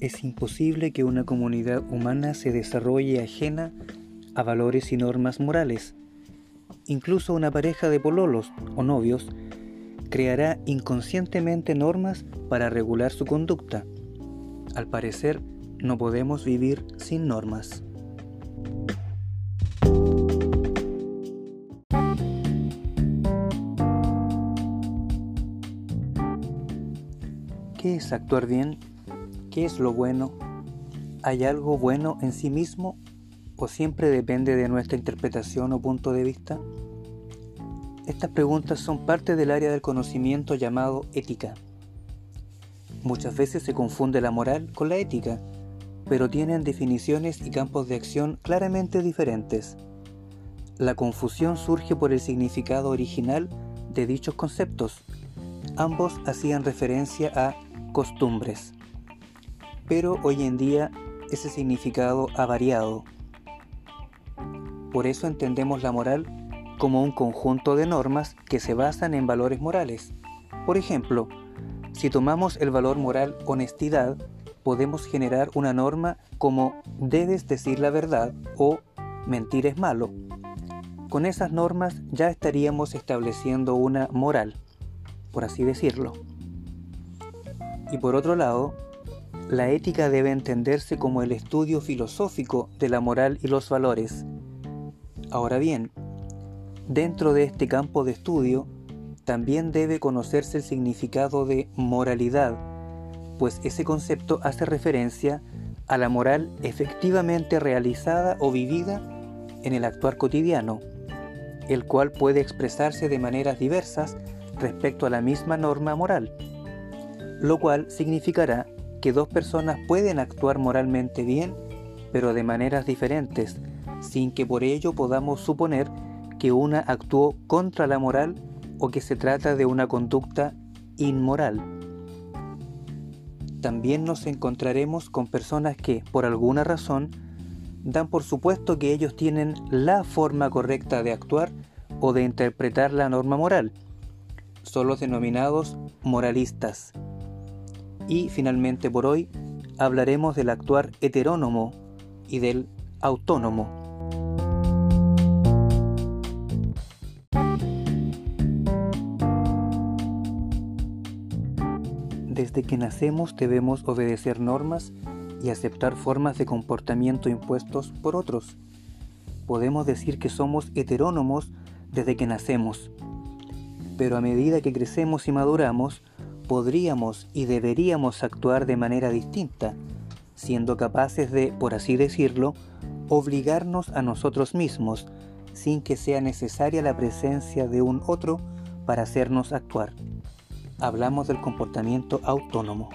Es imposible que una comunidad humana se desarrolle ajena a valores y normas morales. Incluso una pareja de pololos o novios creará inconscientemente normas para regular su conducta. Al parecer, no podemos vivir sin normas. ¿Qué es actuar bien? ¿Qué es lo bueno? ¿Hay algo bueno en sí mismo o siempre depende de nuestra interpretación o punto de vista? Estas preguntas son parte del área del conocimiento llamado ética. Muchas veces se confunde la moral con la ética, pero tienen definiciones y campos de acción claramente diferentes. La confusión surge por el significado original de dichos conceptos. Ambos hacían referencia a costumbres, pero hoy en día ese significado ha variado. Por eso entendemos la moral como un conjunto de normas que se basan en valores morales. Por ejemplo, si tomamos el valor moral honestidad, podemos generar una norma como debes decir la verdad o mentir es malo. Con esas normas ya estaríamos estableciendo una moral, por así decirlo. Y por otro lado, la ética debe entenderse como el estudio filosófico de la moral y los valores. Ahora bien, Dentro de este campo de estudio, también debe conocerse el significado de moralidad, pues ese concepto hace referencia a la moral efectivamente realizada o vivida en el actuar cotidiano, el cual puede expresarse de maneras diversas respecto a la misma norma moral, lo cual significará que dos personas pueden actuar moralmente bien, pero de maneras diferentes, sin que por ello podamos suponer que una actuó contra la moral o que se trata de una conducta inmoral. También nos encontraremos con personas que, por alguna razón, dan por supuesto que ellos tienen la forma correcta de actuar o de interpretar la norma moral. Son los denominados moralistas. Y finalmente por hoy hablaremos del actuar heterónomo y del autónomo. Desde que nacemos debemos obedecer normas y aceptar formas de comportamiento impuestos por otros. Podemos decir que somos heterónomos desde que nacemos, pero a medida que crecemos y maduramos, podríamos y deberíamos actuar de manera distinta, siendo capaces de, por así decirlo, obligarnos a nosotros mismos, sin que sea necesaria la presencia de un otro para hacernos actuar hablamos del comportamiento autónomo.